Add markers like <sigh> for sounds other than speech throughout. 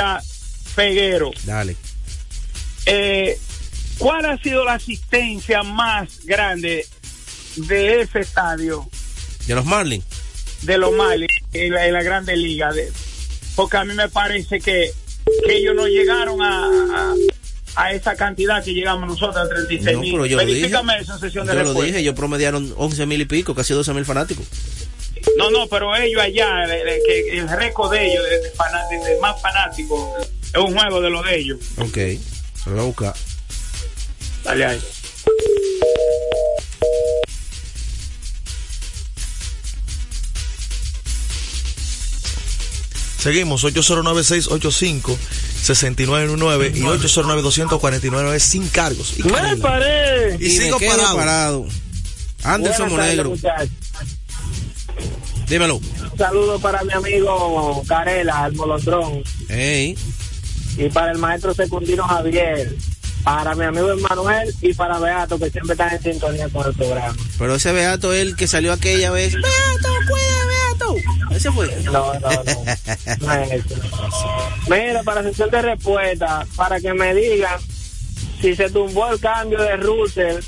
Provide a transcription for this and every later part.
J. Peguero. Dale. Eh, ¿Cuál ha sido la asistencia más grande de ese estadio? De los Marlins. De los Marlins en la, en la Grande Liga. De, porque a mí me parece que, que ellos no llegaron a, a, a esa cantidad que llegamos nosotros, a 36 No, mil. pero yo lo dije. Verifícame en sesión de Yo lo dije, ellos promediaron 11 mil y pico, casi 12 mil fanáticos. No, no, pero ellos allá, el, el- el récord de ellos, de- de más fanáticos, es un juego de lo de ellos. Ok, lo voy a buscar. Dale ahí. Seguimos, 809-685-6919 y 809-249 sin cargos. Y, ¡Me paré! y sigo me quedo parado. Anderson Monegro, muchachos. Dímelo. Un saludo para mi amigo Carela, el molondrón, Ey, y para el maestro secundino Javier, para mi amigo Emanuel y para Beato, que siempre están en sintonía con el programa. pero ese Beato es el que salió aquella vez. Beato, cuida, Beato. Ese fue. No, no, no. <laughs> no es eso. Mira, para sesión de respuesta, para que me digan si se tumbó el cambio de Russell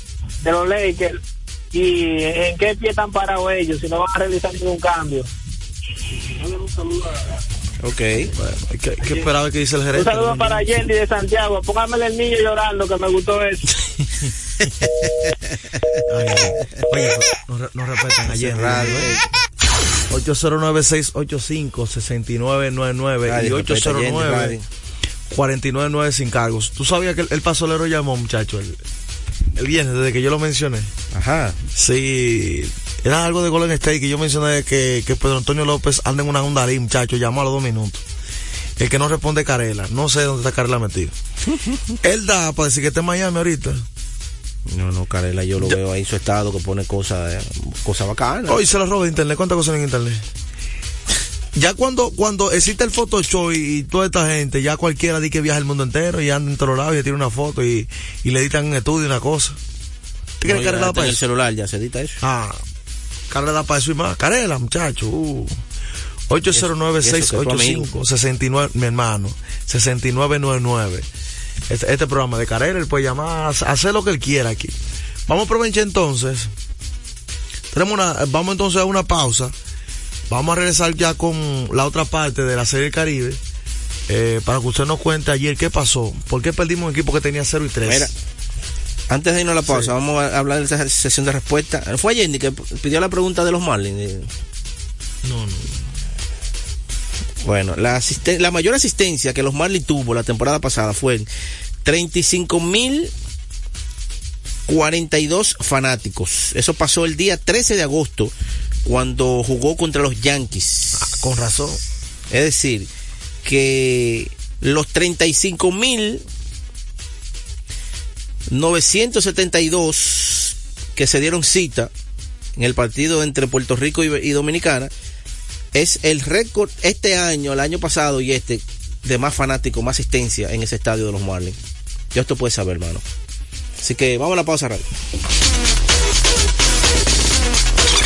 de los Lakers y en qué pie están parados ellos, si no van a realizar ningún cambio. Ok. Hay que, hay que a qué dice el Un gerente. saludo para Yendi de Santiago. Póngamele el niño llorando, que me gustó eso. <laughs> Ay, ay. Oye, no, no respetan ayer. Cerrado, eh. 809-685-6999 Nadie y respeta a Yendi, nadie. 809-499 sin cargos. ¿Tú sabías que el, el pasolero llamó, muchacho, el, el viernes, desde que yo lo mencioné? Ajá. Sí, era algo de Golden State que yo mencioné que, que Pedro Antonio López anda en una onda ahí, muchacho, llamó a los dos minutos. El que no responde es Carela, no sé dónde está Carela metido. <laughs> Él da para decir que está en Miami ahorita. No, no, Carela, yo lo veo ahí en su estado que pone cosas eh, cosas bacanas. Hoy se lo roba de internet, ¿cuántas cosas en internet? Ya cuando, cuando existe el Photoshop y, y toda esta gente, ya cualquiera dice que viaja el mundo entero y anda en todos lados y le tira una foto y, y le editan un estudio, una cosa. ¿Tú No, para en el celular ya se edita eso. Ah, Carela da para eso y más. Carela, muchacho. Uh. Y eso que es tu 809-685-69, mi hermano, 6999. Este, este programa de Carela, él puede llamar, hacer lo que él quiera aquí. Vamos a aprovechar entonces. Tenemos una, vamos entonces a una pausa. Vamos a regresar ya con la otra parte de la Serie del Caribe. eh, para que usted nos cuente ayer qué pasó. ¿Por qué perdimos un equipo que tenía 0 y 3? Mira, antes de irnos a la pausa, vamos a hablar de esa sesión de respuesta. Fue Yendi que pidió la pregunta de los Marlins. No, no. Bueno, la, asisten- la mayor asistencia que los Marlins tuvo la temporada pasada fue 35 mil 42 fanáticos. Eso pasó el día 13 de agosto cuando jugó contra los Yankees. Ah, con razón. Es decir, que los 35 mil 972 que se dieron cita en el partido entre Puerto Rico y, y Dominicana es el récord este año, el año pasado y este de más fanáticos, más asistencia en ese estadio de los Marlins. Yo esto puede saber, hermano. Así que vamos a la pausa rápido.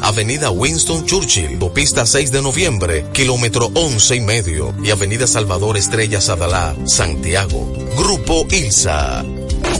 Avenida Winston Churchill, Pista 6 de noviembre, kilómetro 11 y medio, y Avenida Salvador Estrella Sadalá, Santiago. Grupo ILSA.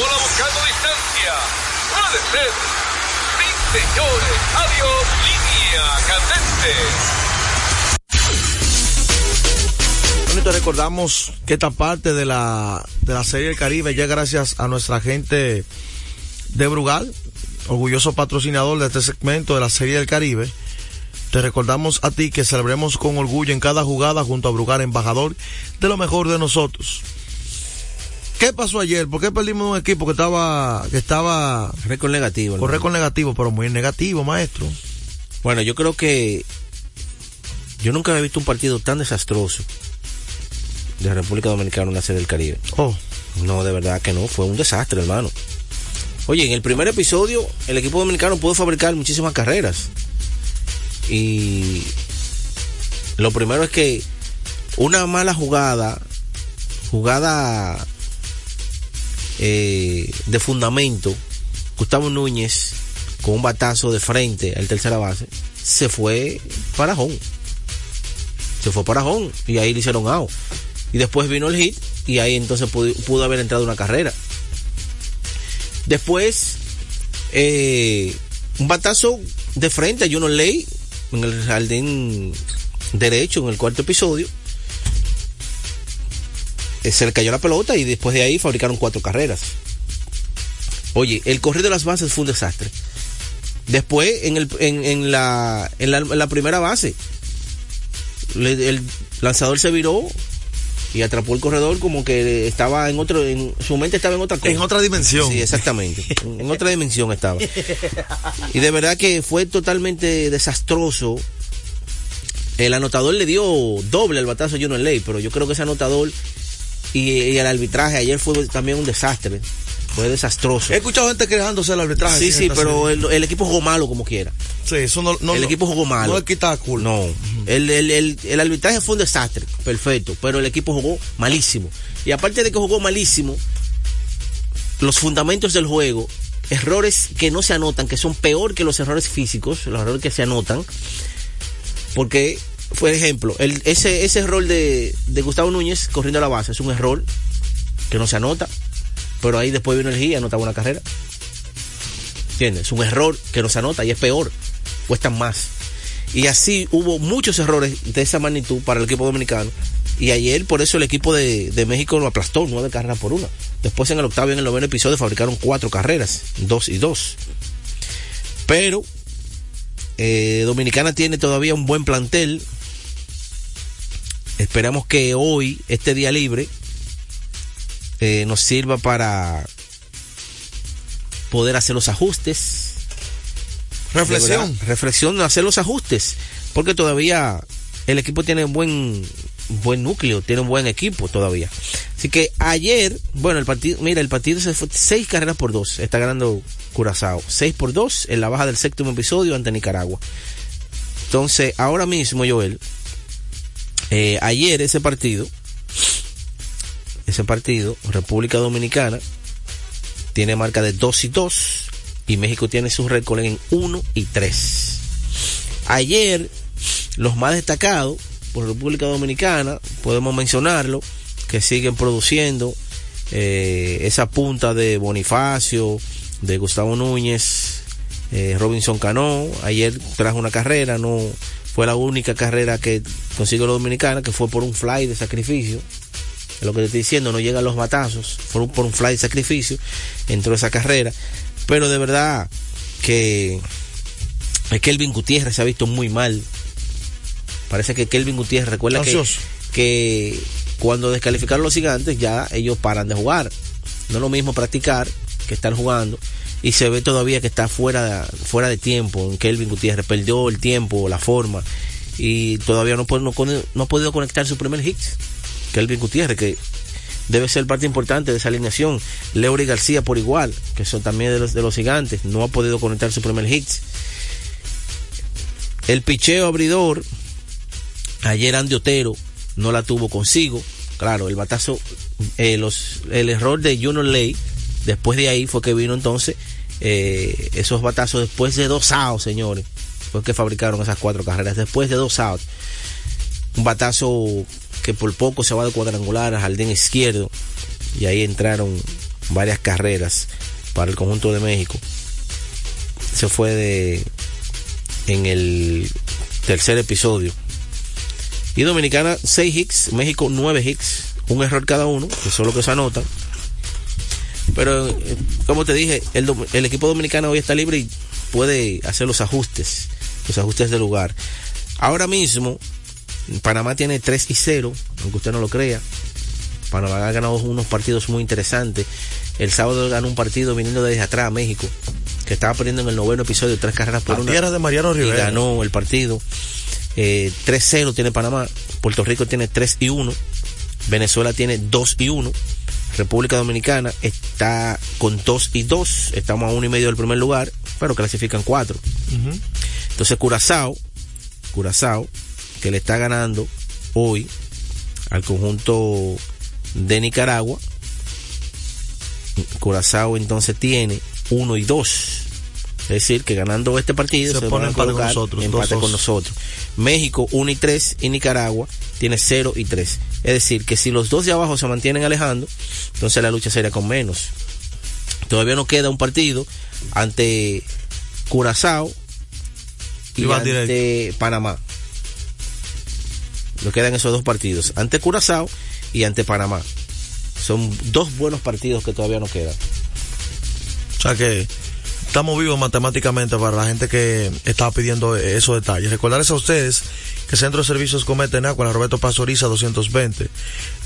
La bola buscando distancia. Puede ser. Sí, señores. Adiós. Línea candente. Bueno, te recordamos que esta parte de la, de la Serie del Caribe ya gracias a nuestra gente de Brugal, orgulloso patrocinador de este segmento de la Serie del Caribe. Te recordamos a ti que celebremos con orgullo en cada jugada junto a Brugal, embajador de lo mejor de nosotros. ¿Qué pasó ayer? ¿Por qué perdimos un equipo que estaba que estaba récord negativo? Con récord negativo, pero muy negativo, maestro. Bueno, yo creo que yo nunca había visto un partido tan desastroso de República Dominicana en la serie del Caribe. Oh. No, de verdad que no, fue un desastre, hermano. Oye, en el primer episodio el equipo dominicano pudo fabricar muchísimas carreras. Y lo primero es que una mala jugada, jugada eh, de fundamento, Gustavo Núñez con un batazo de frente al tercera base, se fue para home. Se fue para home y ahí le hicieron out. Y después vino el hit y ahí entonces pudo, haber entrado una carrera. Después, eh, un batazo de frente a Juno Ley en el jardín derecho en el cuarto episodio. Eh, se le cayó la pelota y después de ahí fabricaron cuatro carreras. Oye, el correr de las bases fue un desastre. Después, en, el, en, en, la, en, la, en la primera base, le, el lanzador se viró y atrapó el corredor como que estaba en otro, en su mente estaba en otra cosa. En otra dimensión. Sí, exactamente. en, en otra dimensión estaba. Y de verdad que fue totalmente desastroso. El anotador le dio doble al batazo a Juno Ley, pero yo creo que ese anotador y, y, el arbitraje ayer fue también un desastre. Fue desastroso. He escuchado gente quejándose del arbitraje. Sí, sí, pero el, el, equipo jugó malo como quiera. Sí, eso no, no El equipo jugó malo. No le quita cool. No. El, el, el, el, arbitraje fue un desastre. Perfecto. Pero el equipo jugó malísimo. Y aparte de que jugó malísimo, los fundamentos del juego, errores que no se anotan, que son peor que los errores físicos, los errores que se anotan. Porque, por ejemplo, ese, ese error de, de Gustavo Núñez corriendo a la base es un error que no se anota pero ahí después vino el GIA, anotaba una carrera. ¿Entiendes? Es un error que no se anota y es peor, cuestan más. Y así hubo muchos errores de esa magnitud para el equipo dominicano. Y ayer, por eso, el equipo de, de México lo aplastó, nueve carreras por una. Después, en el octavo y en el noveno episodio, fabricaron cuatro carreras, dos y dos. Pero, eh, Dominicana tiene todavía un buen plantel. Esperamos que hoy, este día libre, eh, nos sirva para poder hacer los ajustes. Reflexión. Reflexión, hacer los ajustes. Porque todavía el equipo tiene un buen, buen núcleo, tiene un buen equipo todavía. Así que ayer, bueno, el partido, mira, el partido se fue seis carreras por dos. Está ganando Curazao. Seis por dos en la baja del séptimo episodio ante Nicaragua. Entonces, ahora mismo, Joel, eh, ayer ese partido, ese partido, República Dominicana tiene marca de 2 y 2 y México tiene su récord en 1 y 3. Ayer, los más destacados por República Dominicana, podemos mencionarlo, que siguen produciendo eh, esa punta de Bonifacio, de Gustavo Núñez, eh, Robinson Cano, ayer trajo una carrera, no fue la única carrera que consiguió la Dominicana, que fue por un fly de sacrificio, es lo que te estoy diciendo, no llegan los batazos, fue por un fly de sacrificio, entró esa carrera, pero de verdad que Kelvin Gutiérrez se ha visto muy mal. Parece que Kelvin Gutiérrez recuerda que, que, cuando descalificaron los gigantes ya ellos paran de jugar. No es lo mismo practicar que estar jugando y se ve todavía que está fuera de, fuera de tiempo en Kelvin Gutiérrez, perdió el tiempo, la forma y todavía no, no, no ha podido conectar su primer hit. Kelvin Gutiérrez, que debe ser parte importante de esa alineación. Leury García por igual, que son también de los, de los gigantes, no ha podido conectar su primer hit. El picheo abridor, ayer Andy Otero no la tuvo consigo. Claro, el batazo, eh, el error de Junior Ley, después de ahí fue que vino entonces eh, esos batazos después de dos outs, señores. Fue que fabricaron esas cuatro carreras, después de dos outs. Un batazo que por poco se va de cuadrangular al jardín izquierdo y ahí entraron varias carreras para el conjunto de México. Se fue de en el tercer episodio. Y Dominicana 6 hits, México 9 hits, un error cada uno, que eso es lo que se anota. Pero eh, como te dije, el, el equipo dominicano hoy está libre y puede hacer los ajustes, los ajustes de lugar. Ahora mismo, Panamá tiene 3 y 0, aunque usted no lo crea. Panamá ha ganado unos partidos muy interesantes. El sábado ganó un partido viniendo desde atrás a México, que estaba perdiendo en el noveno episodio, tres carreras por La una. tierra de Mariano Y Rivera. ganó el partido. Eh, 3-0 tiene Panamá. Puerto Rico tiene 3 y 1. Venezuela tiene 2 y 1. República Dominicana está con 2 y 2. Estamos a uno y medio del primer lugar, pero clasifican 4. Ujú. Entonces Curazao, Curazao, que le está ganando hoy al conjunto de Nicaragua. Curazao entonces tiene 1 y 2. Es decir, que ganando este partido Se se, pone empate con nosotros, empate 2-2. con nosotros. México 1 y 3 y Nicaragua tiene 0 y 3. Es decir, que si los dos de abajo se mantienen alejando, entonces la lucha sería con menos. Todavía nos queda un partido ante Curazao y ante Panamá. Nos quedan esos dos partidos, ante Curazao y ante Panamá. Son dos buenos partidos que todavía nos quedan. O sea que estamos vivos matemáticamente para la gente que estaba pidiendo esos detalles. Recordarles a ustedes que Centro de Servicios Cometa en Agua, la Roberto Pastoriza 220, de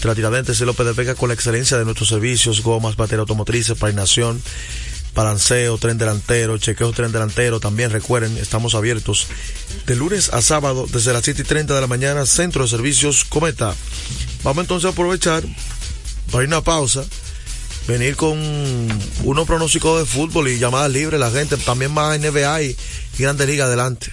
la Tiradentes y López de Vega con la excelencia de nuestros servicios, gomas, batería automotrices, painación, balanceo, tren delantero, chequeo tren delantero. También recuerden, estamos abiertos de lunes a sábado desde las 7 y 30 de la mañana, Centro de Servicios Cometa. Vamos entonces a aprovechar para ir a una pausa venir con unos pronósticos de fútbol y llamadas libres, la gente también más NBA y, y Grande Liga adelante.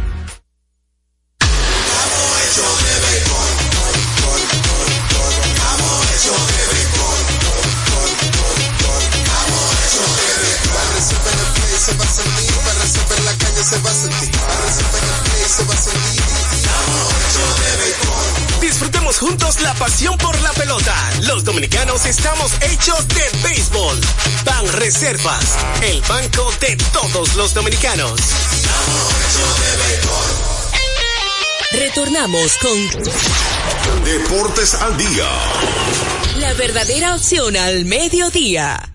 Juntos la pasión por la pelota. Los dominicanos estamos hechos de béisbol. Ban Reservas, el banco de todos los dominicanos. Retornamos con Deportes al día. la verdadera opción al mediodía.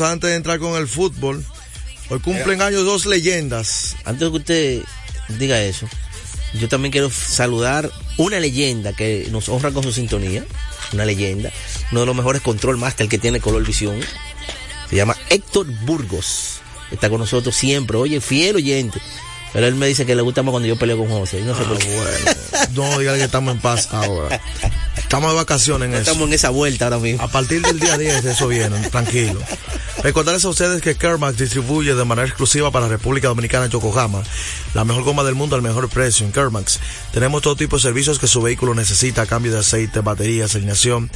Antes de entrar con el fútbol. Hoy cumplen años dos leyendas. Antes de que usted diga eso, yo también quiero saludar una leyenda que nos honra con su sintonía. Una leyenda. Uno de los mejores control master que tiene Color Visión. Se llama Héctor Burgos. Está con nosotros siempre. Oye, fiel oyente. Pero él me dice que le gusta más cuando yo peleo con José. No sé por qué. No diga que estamos en paz ahora. <laughs> Estamos de vacaciones en No eso. estamos en esa vuelta ahora mismo. A partir del día 10 eso viene, <laughs> tranquilo. Recordarles a ustedes que Kermax distribuye de manera exclusiva para la República Dominicana Yokohama la mejor goma del mundo al mejor precio. En Kermax tenemos todo tipo de servicios que su vehículo necesita, cambio de aceite, baterías, alineación,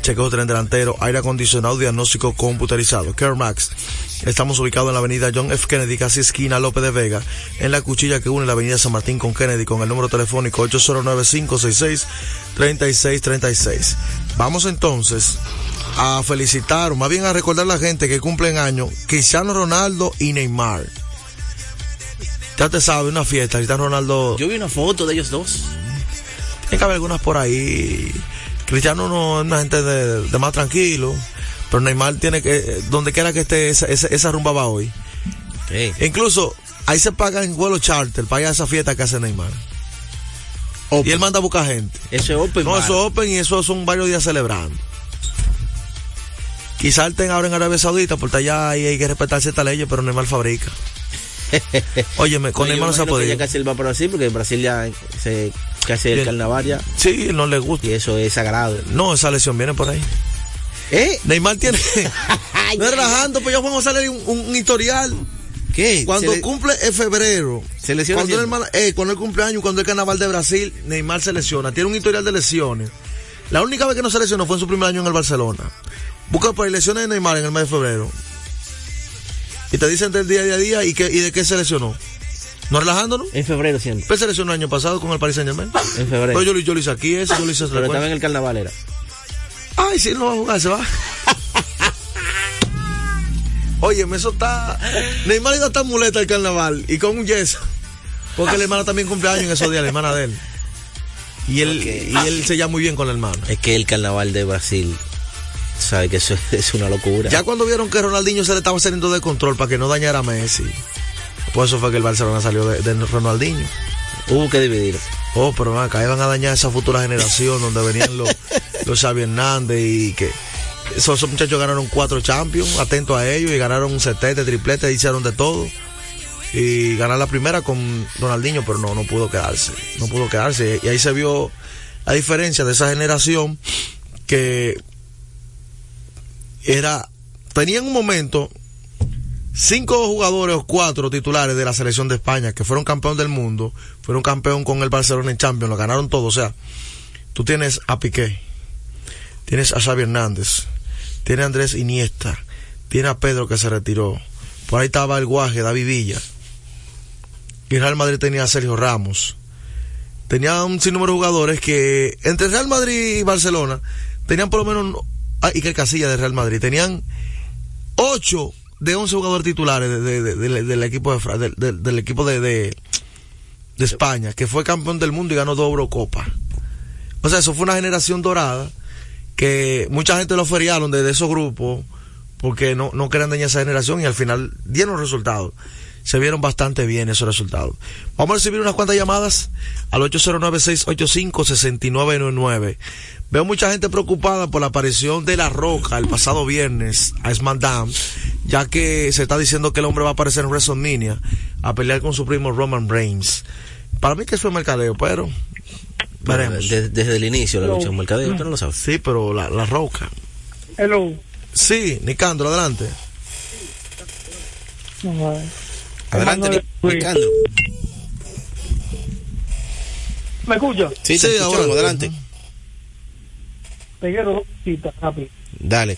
chequeo de tren delantero, aire acondicionado, diagnóstico computerizado. Kermax. Estamos ubicados en la avenida John F. Kennedy, casi esquina López de Vega, en la cuchilla que une la avenida San Martín con Kennedy, con el número telefónico 809-566-3636. Vamos entonces a felicitar, o más bien a recordar a la gente que cumplen años, Cristiano Ronaldo y Neymar. Ya te sabe, una fiesta, Cristiano Ronaldo. Yo vi una foto de ellos dos. Tiene que haber algunas por ahí. Cristiano no es una gente de, de más tranquilo, pero Neymar tiene que, donde quiera que esté, esa, esa, esa rumba va hoy. Incluso ahí se pagan vuelos charter para ir a esa fiesta que hace Neymar. Y él manda a buscar gente. Eso es open. No, bar. eso es open y eso son varios días celebrando. Quizá tenga ahora en Arabia Saudita, porque allá hay, hay que respetar ciertas leyes, pero Neymar fabrica. <laughs> Óyeme, con Neymar no se ha podido. ya casi él va para Brasil, porque en Brasil ya se, casi el carnaval ya. Sí, no le gusta. Y eso es sagrado. No, esa lesión viene por ahí. ¿Eh? Neymar tiene. <laughs> no relajando, pues ya vamos a salir un, un- un historial. ¿Qué? Cuando le- cumple en febrero. Se lesiona Cuando, el, eh, cuando el cumpleaños, cuando el carnaval de Brasil, Neymar se lesiona. Tiene un historial de lesiones. La única vez que no se lesionó fue en su primer año en el Barcelona. Busca por lesiones de Neymar en el mes de febrero. Y te dicen del día a día y, que, y de qué se lesionó. ¿No relajándonos? En febrero siempre. Pues se lesionó el año pasado con el Paris Saint Germain. En febrero. Pero yo, lo- yo lo hice aquí, eso yo lo hice. Pero estaba en el carnaval era. Ay, sí, no va a jugar, se va. <laughs> Oye, eso está. Neymar iba a estar muleta al carnaval y con un yeso. Porque la hermana también cumpleaños en esos días, la hermana de él. Y él, y él se llama muy bien con la hermana. Es que el carnaval de Brasil, sabe que eso es una locura. Ya cuando vieron que Ronaldinho se le estaba saliendo de control para que no dañara a Messi. Por eso fue que el Barcelona salió de, de Ronaldinho. Hubo que dividir. Oh, pero acá iban a dañar esa futura generación donde venían los, <laughs> los Xavi Hernández y que esos, muchachos ganaron cuatro champions, atento a ellos, y ganaron un setete, triplete, hicieron de todo. Y ganar la primera con Ronaldinho, pero no, no pudo quedarse. No pudo quedarse. Y ahí se vio la diferencia de esa generación que era, tenía en un momento cinco jugadores o cuatro titulares de la selección de España que fueron campeón del mundo, fueron campeón con el Barcelona en Champions, lo ganaron todo. O sea, tú tienes a Piqué, tienes a Xavi Hernández, tienes a Andrés Iniesta, tienes a Pedro que se retiró, por ahí estaba el Guaje, David Villa, y Real Madrid tenía a Sergio Ramos. Tenía un sinnúmero de jugadores que entre Real Madrid y Barcelona tenían por lo menos, ah, y que Casilla de Real Madrid, tenían ocho de 11 jugadores titulares de- de- de- de- del equipo de, del- equipo de España, que fue campeón del mundo y ganó dos Eurocopas. O sea, eso fue una generación dorada que mucha gente lo feriaron desde esos grupos porque no, no querían dañar esa generación y al final dieron resultados. Se vieron bastante bien esos resultados. Vamos a recibir unas cuantas llamadas al 809-685-6999. Veo mucha gente preocupada por la aparición de La Roca el pasado viernes a SmackDown, ya que se está diciendo que el hombre va a aparecer en WrestleMania a pelear con su primo Roman Reigns. Para mí que es mercadeo, pero veremos. Desde, desde el inicio la lucha en mercadeo, usted no lo sabe. Sí, pero la, la Roca. Hello. Sí, Nicandro, adelante. Adelante, Ni- Nicandro. ¿Me escucha? Sí, te escuchamos, adelante. Te quiero dos cositas rápido Dale.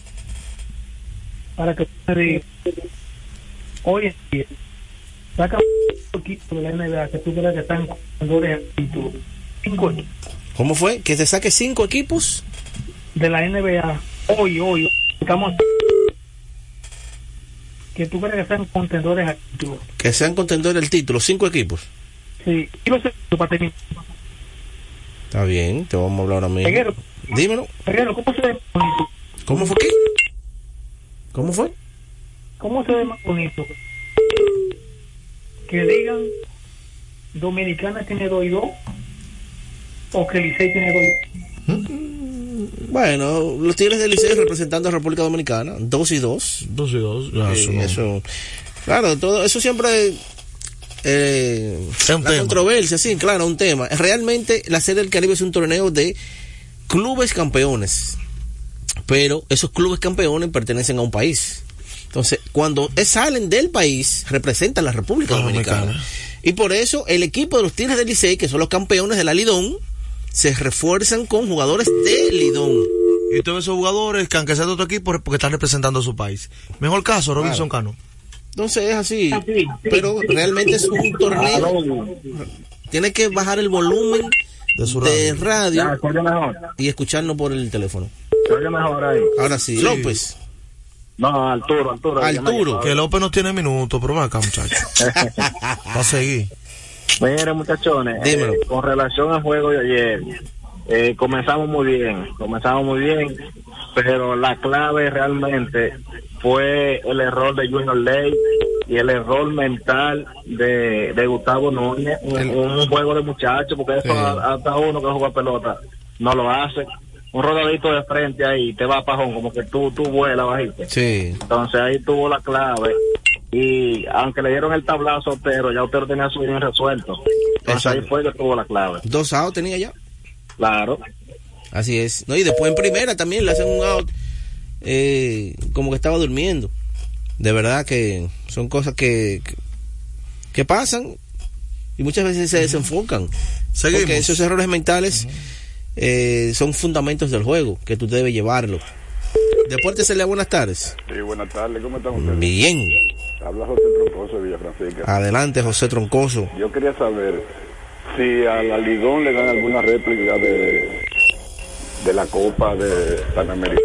para que me digas. Hoy en día, saca un equipo de la NBA que tú crees que están ganadores en título. Cinco equipos ¿Cómo fue? ¿Que te saque cinco equipos? de la NBA. Hoy, hoy, estamos. Que tú crees que están contendores al título. Que sean contendores del título, cinco equipos. Sí, y los para terminar. Está bien, te vamos a hablar ahora mismo. Peguero. Dímelo. Peguero, ¿cómo se ve? ¿Cómo fue qué? ¿Cómo fue? ¿Cómo se ve más bonito? Que digan Dominicana tiene 2 y 2 o que Licey tiene 2 2. Bueno, los Tigres del Licey representando a República Dominicana, dos y dos. Dos y dos, ya, Sí, eso no- eso, claro, todo eso siempre eh, un la tema. controversia, sí, claro, un tema. Realmente la Serie del Caribe es un torneo de clubes campeones, pero esos clubes campeones pertenecen a un país. Entonces, cuando es- salen del país, representan la República Dominicana. Dominicana. Y por eso el equipo de los Tigres del Licey, que son los campeones de la Lidón, se refuerzan con jugadores de Lidón. Y todos esos jugadores que aunque sean de otro equipo porque están representando a su país. Mejor caso, Robinson Cano. Entonces es así. Pero realmente es un torneo. Tiene que bajar el volumen de, su radio, mejor. y escucharnos por el teléfono. Mejor ahí. Ahora sí, Sí. López. No, Arturo, Arturo. Arturo. Que López no tiene minutos, pero acá, muchachos. <laughs> Va a seguir. Miren, muchachones, eh, con relación al juego de ayer, eh, comenzamos muy bien, comenzamos muy bien, pero la clave realmente fue el error de Junior Ley y el error mental de, de Gustavo Núñez, un, un juego de muchachos, porque eso Sí. hasta uno que juega pelota no lo hace. Un rodadito de frente ahí, te va a pajón, como que tú, tú vuelas bajito. Sí. Entonces ahí tuvo la clave. Y aunque le dieron el tablazo a Otero, ya Otero tenía su bien resuelto. Entonces ahí fue que tuvo la clave. Dos outs tenía ya. Claro. Así es. No, y después en primera también le hacen un out. eh, como que estaba durmiendo. De verdad que son cosas que, que, que pasan y muchas veces se desenfocan. Seguimos. Porque esos errores mentales eh, son fundamentos del juego que tú debes llevarlo. Deportes Celia, buenas tardes. Sí, buenas tardes, ¿cómo están ustedes? Bien. Habla José Troncoso de Villa Francisca. Adelante, José Troncoso. Yo quería saber si a la Ligón le dan alguna réplica de, de la Copa de Panamericana,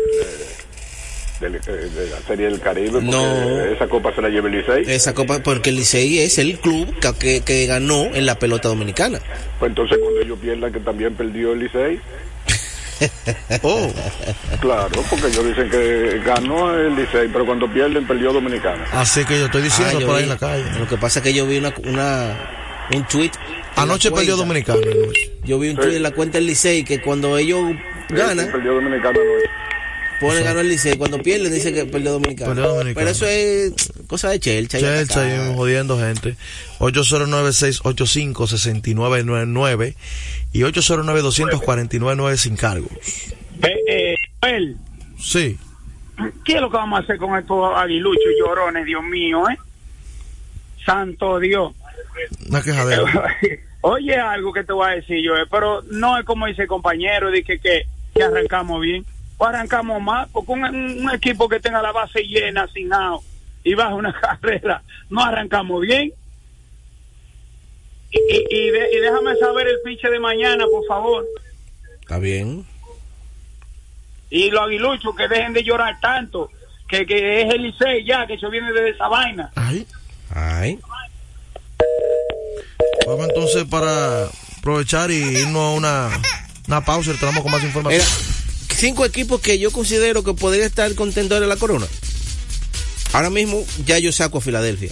de, de- de la Serie del Caribe, No. esa Copa se la lleva el Licey. Esa copa, porque el Licey es el club que, que, que ganó en la pelota dominicana. Pues entonces cuando ellos pierdan que también perdió el Licey. <laughs> oh. Claro, porque ellos dicen que ganó el Licey, pero cuando pierden perdió Dominicana. Así que yo estoy diciendo Ah, yo por ahí vi. en la calle. Lo que pasa es que yo vi una, una un tweet. Anoche perdió. Dominicana. Yo vi un tweet en la cuenta del Licey que cuando ellos ganan, perdió Dominicana anoche. Ponen ganó el Licey. Cuando pierden, dicen que perdió Dominicana. Perdió Dominicana. Pero eso es cosa de Chelcha. y Atacá. ahí jodiendo gente. 809-685-6999 y 809-249-9 sin cargos. Eh, Joel, Sí. ¿qué es lo que vamos a hacer con estos aguiluchos y llorones, Dios mío, eh? Santo Dios. Una quejadera. <laughs> Oye, algo que te voy a decir yo, eh, pero no es como dice el compañero, de que, que, que arrancamos bien. O arrancamos más, porque un, un equipo que tenga la base llena, sin out, y baja una <laughs> carrera, no arrancamos bien. Y, y, y de- y déjame saber el piche de mañana, por favor. Está bien. Y los aguiluchos que dejen de llorar tanto, que, que es el Licey ya, que eso viene de esa vaina. Ay. Ay. Vamos entonces para aprovechar y irnos a una, una pausa y retornamos con más información. Cinco equipos que yo considero que podría estar contendores de la corona. Ahora mismo ya yo saco a Filadelfia.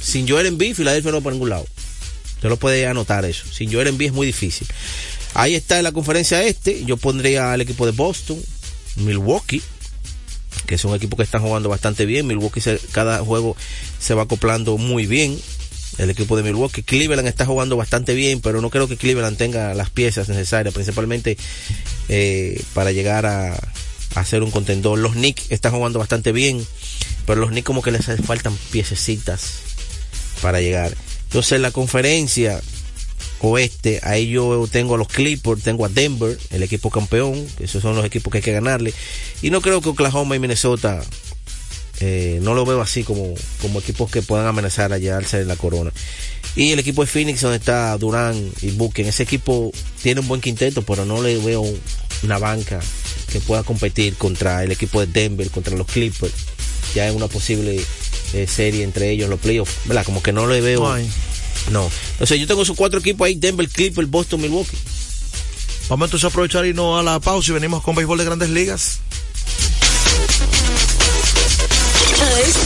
Sin Joel Embiid, Filadelfia no va por ningún lado. Usted lo puede anotar eso. Sin Joel Embiid es muy difícil. Ahí está en la conferencia este. Yo pondría al equipo de Boston, Milwaukee, que es un equipo que están jugando bastante bien. Milwaukee se- cada juego se va acoplando muy bien. El equipo de Milwaukee, Cleveland está jugando bastante bien, pero no creo que Cleveland tenga las piezas necesarias, principalmente eh, para llegar a, a ser un contendor. Los Knicks están jugando bastante bien, pero los Knicks como que les faltan piececitas para llegar. Entonces la conferencia oeste, ahí yo tengo a los Clippers, tengo a Denver, el equipo campeón, esos son los equipos que hay que ganarle. Y no creo que Oklahoma y Minnesota, eh, no lo veo así como, como equipos que puedan amenazar a llevarse en la corona. Y el equipo de Phoenix, donde está Durán y Buchen, ese equipo tiene un buen quinteto, pero no le veo una banca que pueda competir contra el equipo de Denver, contra los Clippers. Ya en una posible eh, serie entre ellos, los playoffs, ¿verdad? Como que no le veo. No. No. Entonces yo tengo esos cuatro equipos ahí, Denver, Clippers, Boston, Milwaukee. Vamos entonces a aprovechar y irnos a la pausa y venimos con béisbol de grandes ligas. This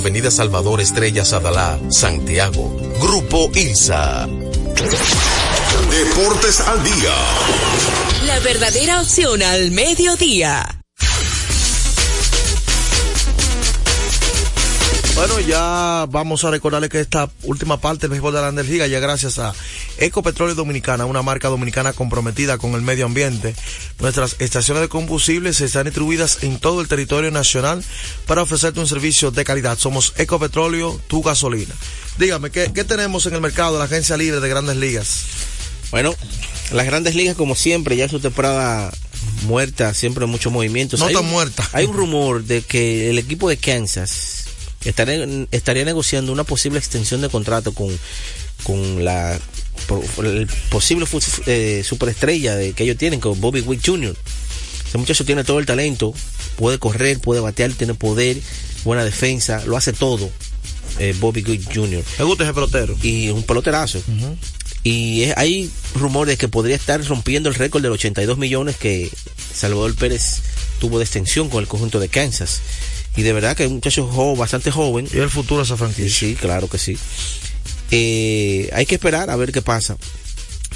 Avenida Salvador Estrella Sadalá, Santiago. Grupo ILSA. Deportes al día. La verdadera opción al mediodía. Bueno, ya vamos a recordarle que esta última parte del béisbol de la energía ya gracias a Ecopetróleo Dominicana, una marca dominicana comprometida con el medio ambiente. Nuestras estaciones de combustibles están distribuidas en todo el territorio nacional para ofrecerte un servicio de calidad. Somos Ecopetróleo, tu gasolina. Dígame, ¿qué, qué tenemos en el mercado de la agencia libre de grandes ligas? Bueno, las grandes ligas, como siempre, ya su temporada muerta, siempre mucho movimiento. No tan muerta. Hay un rumor de que el equipo de Kansas estaría, estaría negociando una posible extensión de contrato con, con la el posible eh, superestrella de, que ellos tienen, con Bobby Wick Jr. Ese muchacho tiene todo el talento, puede correr, puede batear, tiene poder, buena defensa, lo hace todo. eh, Bobby Wick Jr. Me gusta ese pelotero. Y un peloterazo. Y es- hay rumores de que podría estar rompiendo el récord de los 82 millones que Salvador Pérez tuvo de extensión con el conjunto de Kansas. Y de verdad que es un muchacho bastante joven. Y el futuro de esa franquicia. Sí, claro que sí. Eh, hay que esperar a ver qué pasa.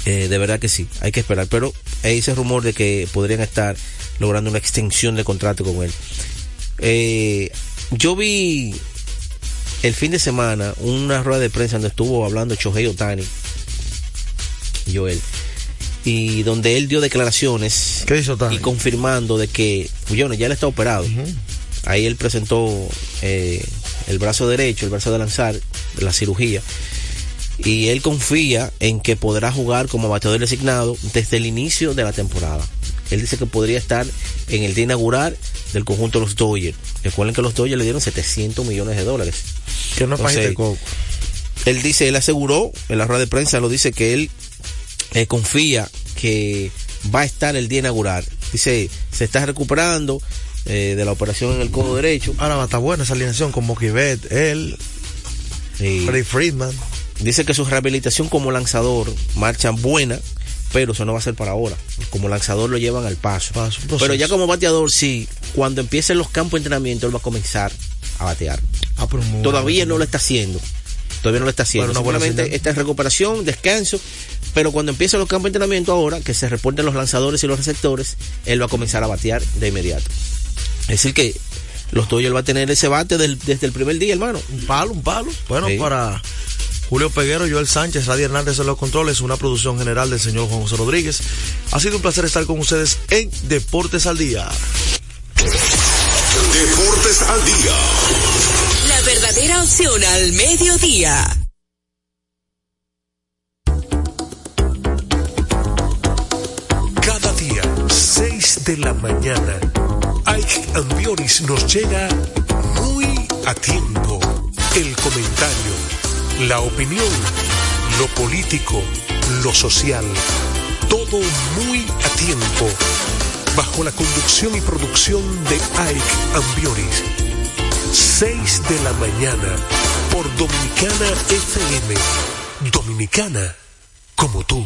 Eh, de verdad que sí, hay que esperar. Pero hay ese rumor de que podrían estar logrando una extensión de contrato con él. Eh, yo vi el fin de semana una rueda de prensa donde estuvo hablando Shohei Otani, Joel, y donde él dio declaraciones ¿Qué hizo Otani? y confirmando de que, bueno, ya él está operado. Ahí él presentó eh, el brazo derecho, el brazo de lanzar, la cirugía. Y él confía en que podrá jugar como bateador designado desde el inicio de la temporada. Él dice que podría estar en el día inaugural del conjunto de los Dodgers. Recuerden que los Dodgers le dieron 700 millones de dólares. Que no es pajita de coco. Él dice, él aseguró en la rueda de prensa, lo dice que él eh, confía que va a estar el día inaugural. Dice, se está recuperando eh, de la operación en el codo derecho. Ahora va a estar buena esa alineación con Mookie Betts, él, Freddie Friedman. Dice que su rehabilitación como lanzador marcha buena, pero eso no va a ser para ahora. Como lanzador lo llevan al paso. pero ya como bateador, sí, cuando empiecen los campos de entrenamiento, él va a comenzar a batear. Ah, Todavía no lo está haciendo. Todavía no lo está haciendo. Bueno, Simplemente está en recuperación, descanso. Pero cuando empiecen los campos de entrenamiento ahora, que se reporten los lanzadores y los receptores, él va a comenzar a batear de inmediato. Es decir que los Dodgers va a tener ese bate del- desde el primer día, hermano. Un palo, un palo. Bueno, Sí. para Julio Peguero, Joel Sánchez, Radio Hernández en los controles, una producción general del señor Juan José Rodríguez. Ha sido un placer estar con ustedes en Deportes al Día. Deportes al día. La verdadera opción al mediodía. Cada día, 6 de la mañana, Ike Ambioris nos llega muy a tiempo. El comentario, la opinión, lo político, lo social, todo muy a tiempo. Bajo la conducción y producción de Ike Ambioris. 6 de la mañana, por Dominicana FM. Dominicana, como tú.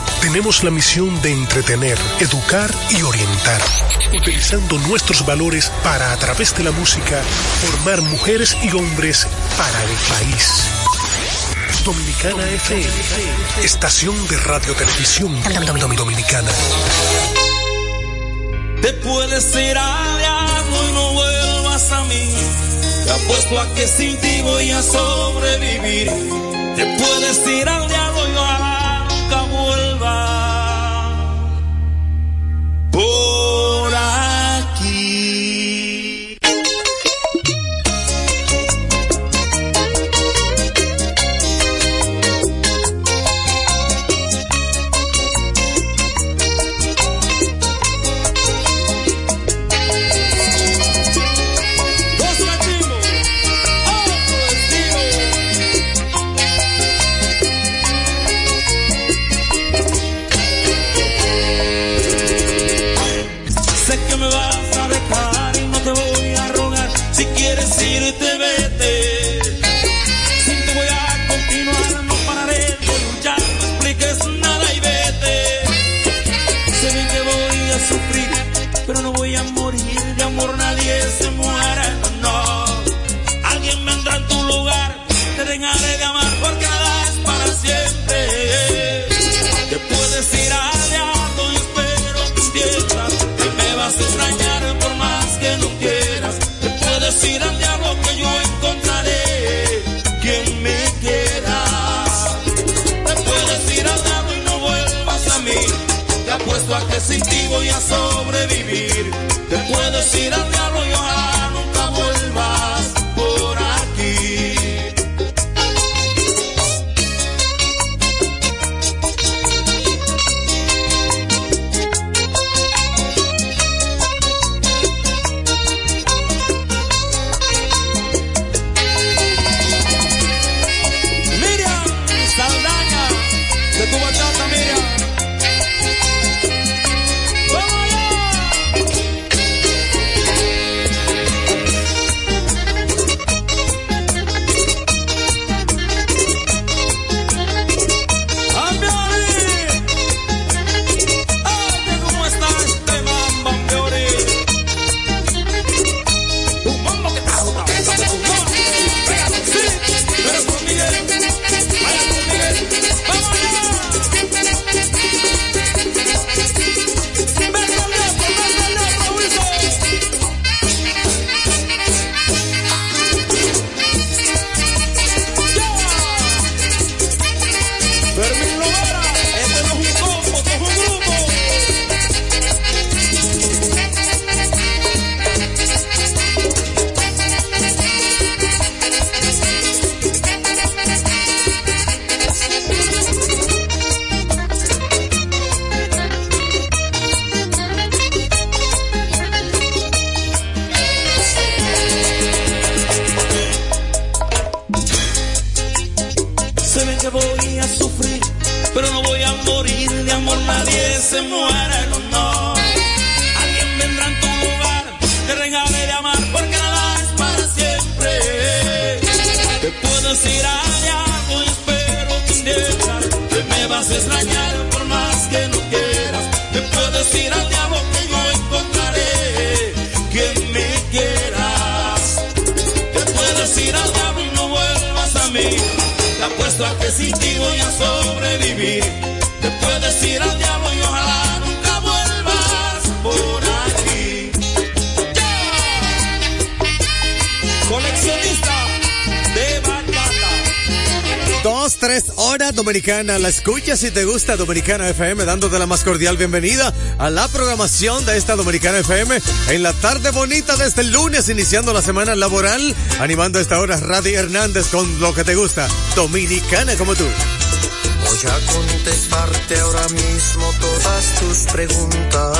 tenemos la misión de entretener, educar y orientar, utilizando nuestros valores para, a través de la música, formar mujeres y hombres para el país. Dominicana FM, estación de radio televisión dominicana. Te puedes ir al diablo y no vuelvas a mí. Te apuesto a que sin ti voy a sobrevivir. Te puedes ir al diablo voy a sobrevivir. Te puedes ir al diablo y ojalá Tres horas dominicana. La escuchas si te gusta Dominicana FM, dándote la más cordial bienvenida a la programación de esta Dominicana FM en la tarde bonita de este lunes, iniciando la semana laboral, animando a esta hora Radio Hernández con lo que te gusta, Dominicana como tú. Voy a contestarte ahora mismo todas tus preguntas.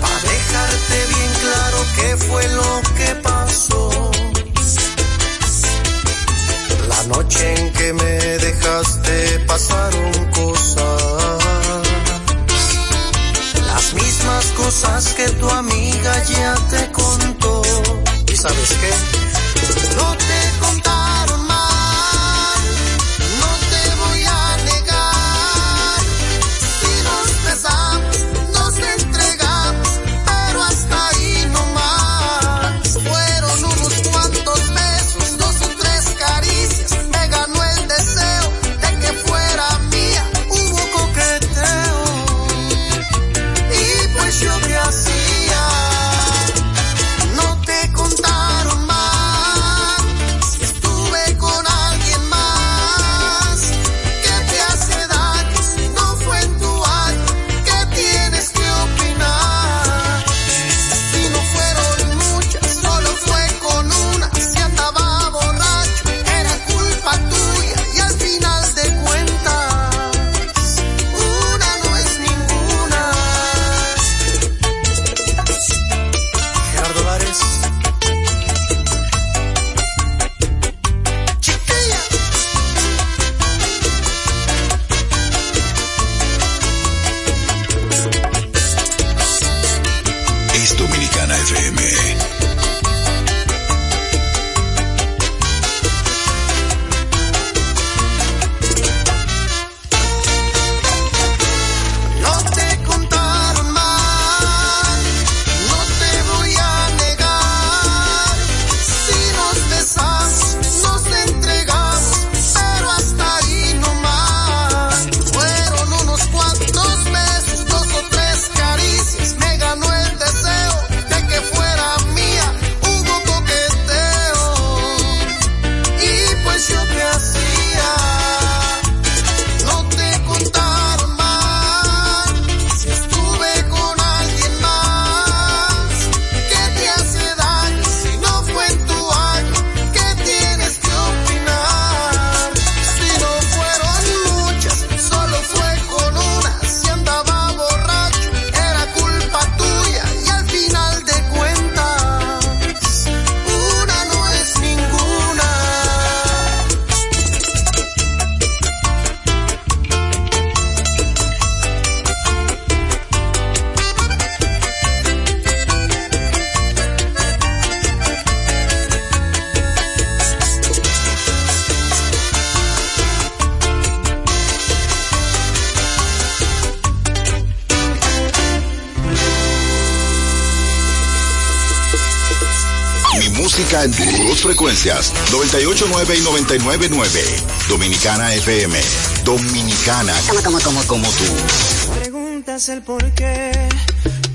Para dejarte bien claro qué fue lo que pasó. Noche en que me dejaste pasaron cosas. Las mismas cosas que tu amiga ya te contó. ¿Y sabes qué? No te frecuencias, 989 y 999. Dominicana FM. Dominicana. Como, como, como, como tú. Preguntas el por qué,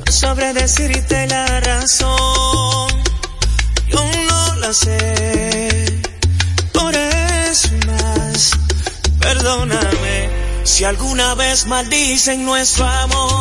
no sabré decirte la razón. Yo no la sé, por eso más. Perdóname si alguna vez maldicen nuestro amor.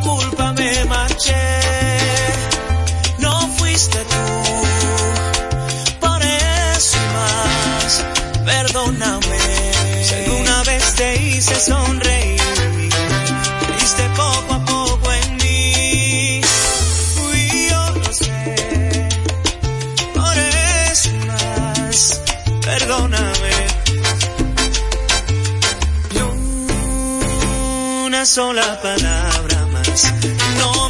culpa me marché. No fuiste tú, por eso más, perdóname. Si alguna vez te hice sonreír, viste poco a poco en mí. Fui yo lo sé, por eso más, perdóname. Ni una sola palabra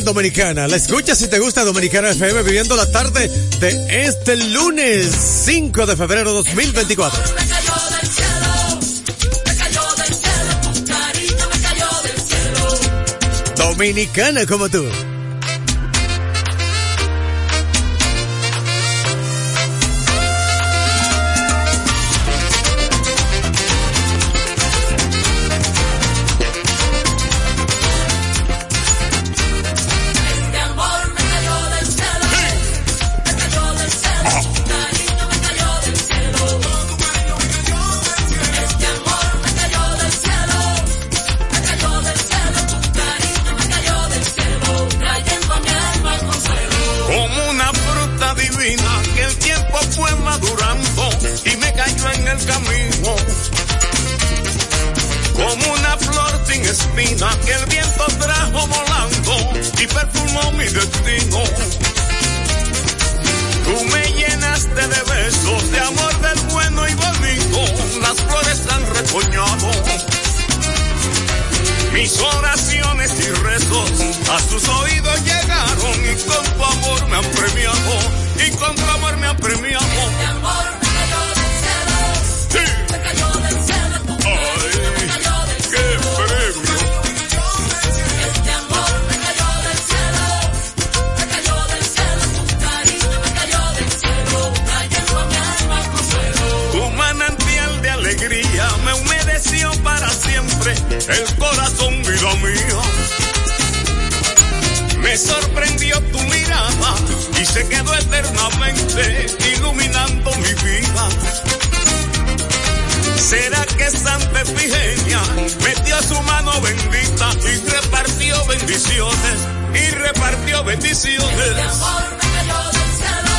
2.10 hora dominicana. La escuchas si te gusta Dominicana FM viviendo la tarde de este lunes 5 de febrero 2024. Dominicana como tú. Tú me llenaste de besos, de amor del bueno y bonito. Las flores han retoñado. Mis oraciones y rezos a sus oídos llegaron y con tu amor me han premiado. Y con tu amor me han premiado. El corazón, vida mía. Me sorprendió tu mirada y se quedó eternamente iluminando mi vida. ¿Será que Santa Efigenia metió su mano bendita y repartió bendiciones? Y repartió bendiciones. Este amor me cayó del cielo.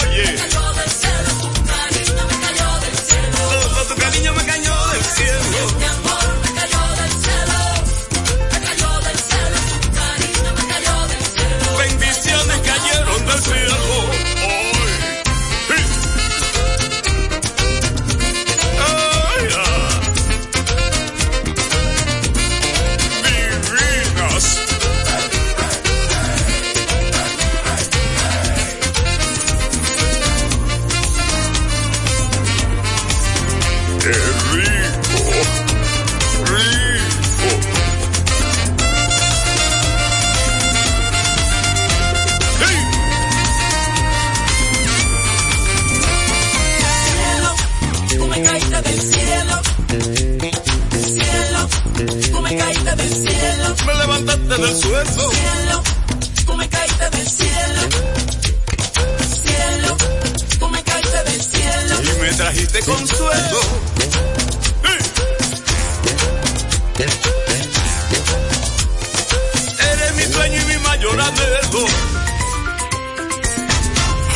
Oye. Me cayó del cielo. Tu cariño me cayó del cielo. Todo tu cariño me cayó del cielo. Este amor trajiste consuelo. Eh. Eres mi sueño y mi mayor anhelo.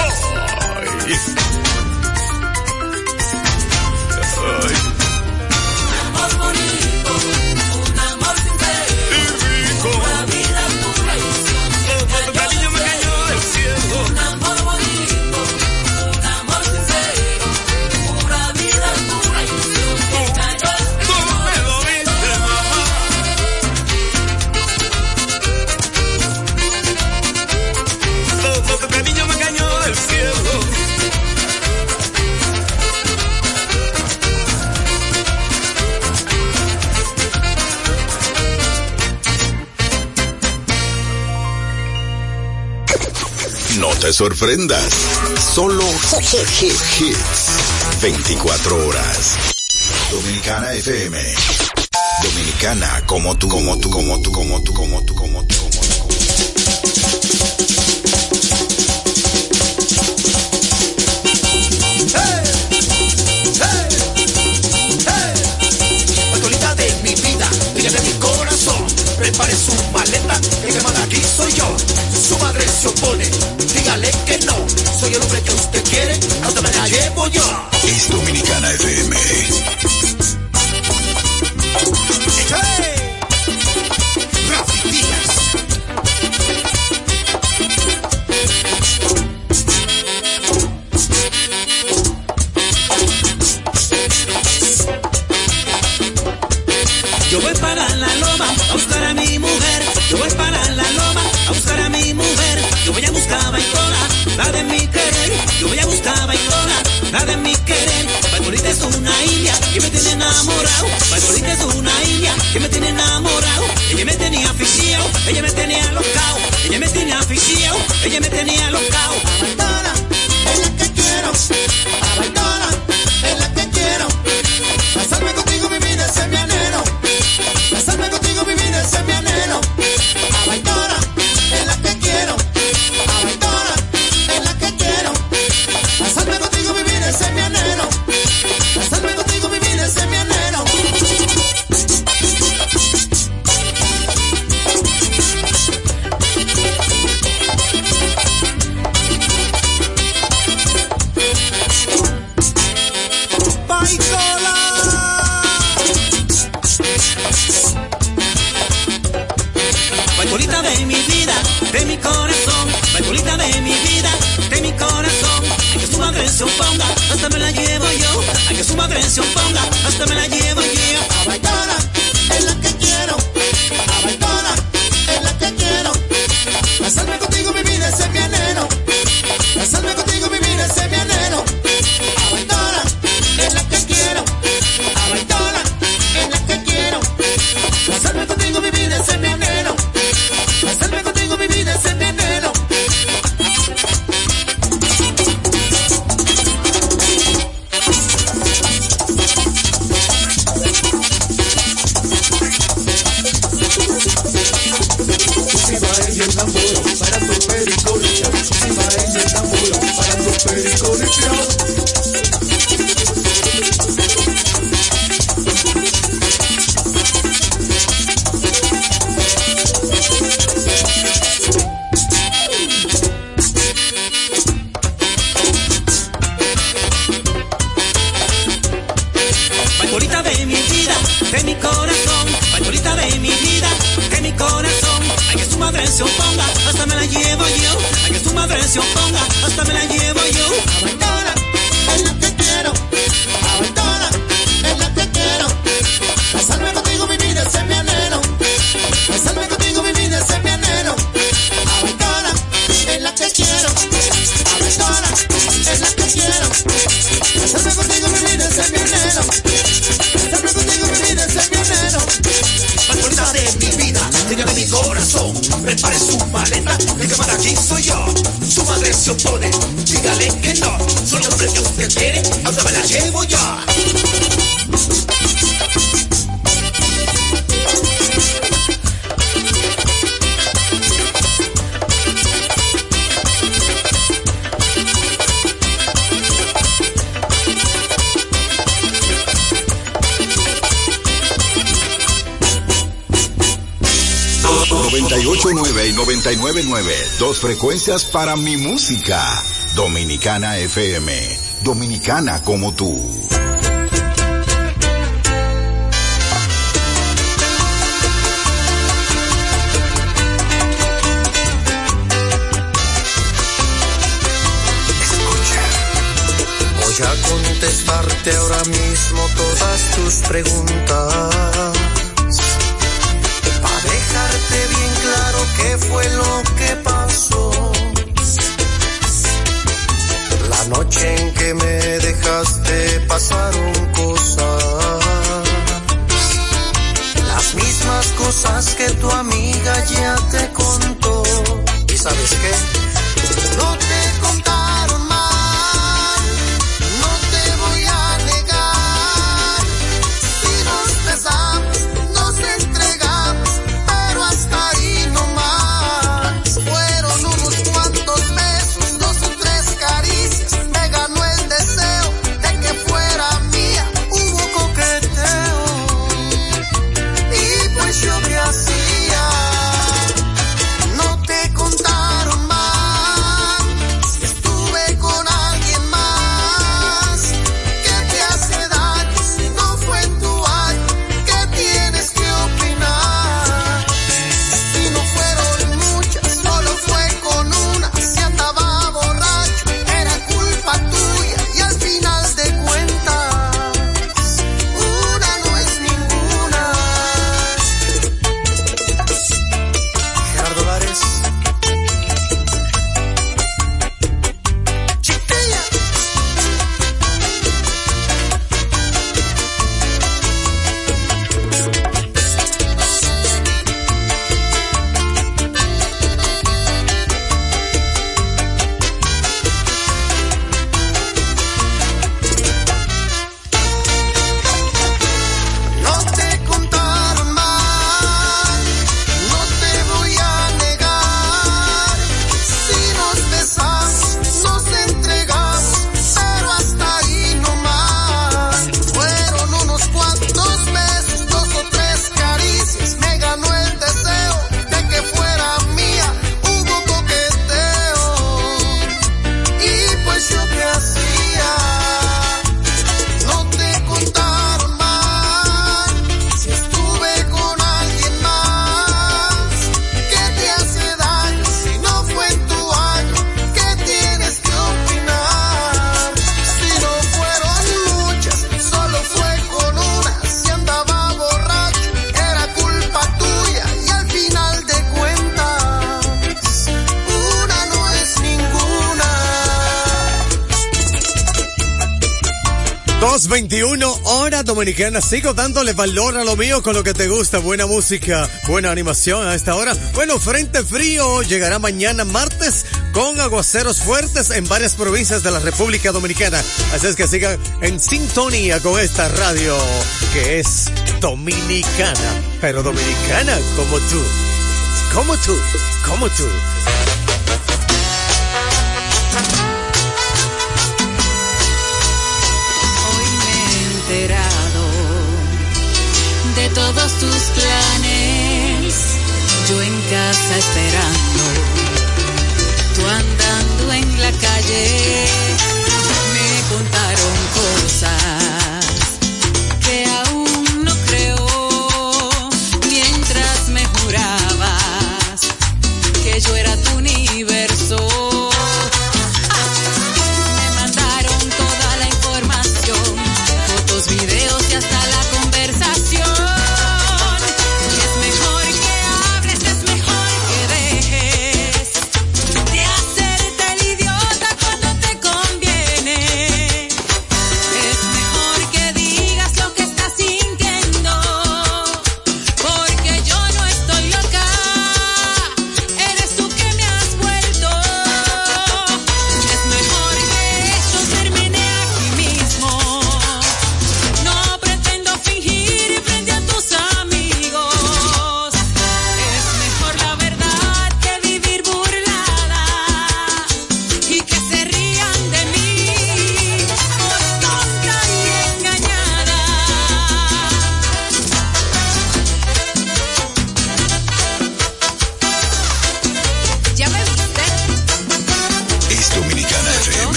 Oh, yeah. sorprendas. Solo hits. 24 horas. Dominicana FM. Dominicana como tú, como tú, como tú, como tú, como tú, como tú. Como tú. prepare su maleta, el que manda aquí soy yo. Su madre se opone, dígale que no. Soy el hombre que usted quiere, hasta me la llevo yo. Es Dominicana FM. Margarita es una india que me tiene enamorado. Ella me tenía aficionado, ella me tenía locao. Ella me tenía aficionado, ella me tenía locao. se oponga, hasta me la llevo yo a. 999, dos frecuencias para mi música. Dominicana FM, dominicana como tú. Escucha. Voy a contestarte ahora mismo todas tus preguntas 221 hora dominicana. Sigo dándole valor a lo mío con lo que te gusta. Buena música, buena animación a esta hora. Bueno, Frente Frío llegará mañana martes con aguaceros fuertes en varias provincias de la República Dominicana. Así es que sigan en sintonía con esta radio que es dominicana, pero dominicana como tú. Como tú, como tú. de todos tus planes. Yo en casa esperando, tú andando en la calle. Me contaron cosas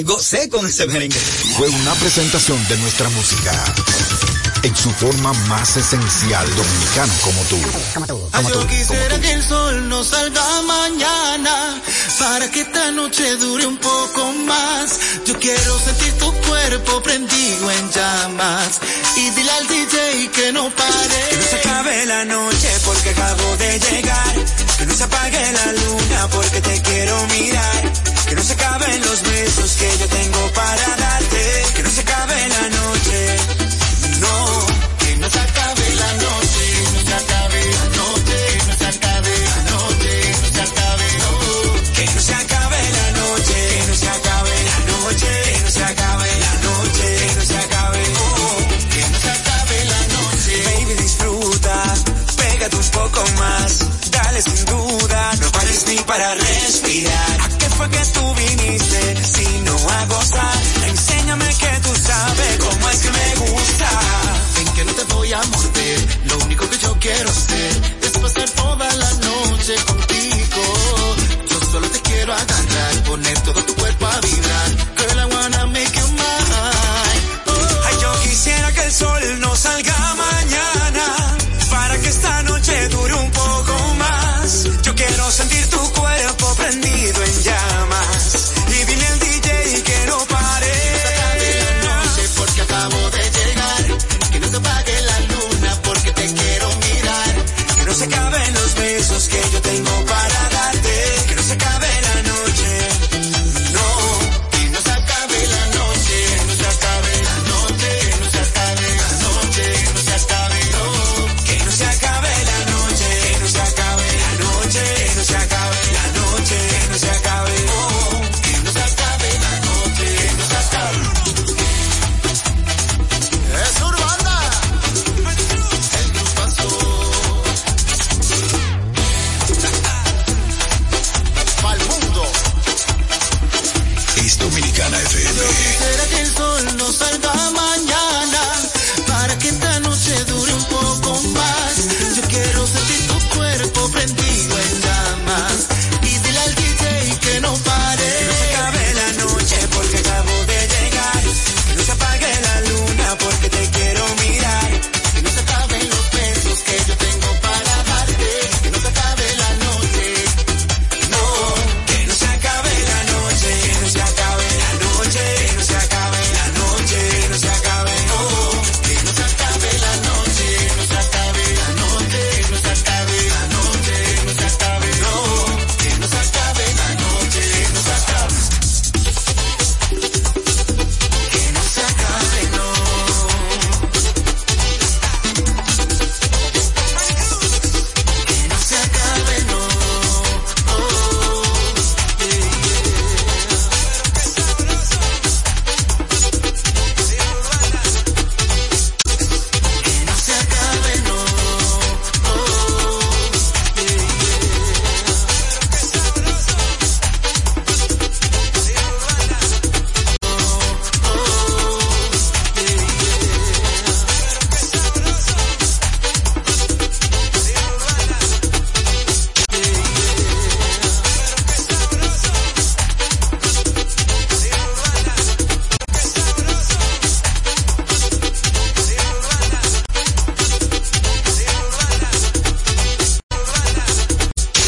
Gocé con ese merengue. Fue una presentación de nuestra música en su forma más esencial dominicana como tú. Ay, yo quisiera que el sol no salga mañana para que esta noche dure un poco más. Yo quiero sentir tu cuerpo prendido en llamas y dile al DJ que no pare. Que no se acabe la noche porque acabo de llegar. Que no se apague la luna porque te quiero mirar. Que no se acaben los besos que yo tengo para darte. Que no se acabe la noche. No, Que no se acabe la noche, no se acabe la noche, no se acabe la noche, no se acabe no. que no se acabe la noche. Que no se acabe la noche. Que no se acabe la noche. Que no se acabe. Oh, que no se acabe la noche. Baby, disfruta, pégate un poco más, dale sin duda, no pares ni para respirar. can't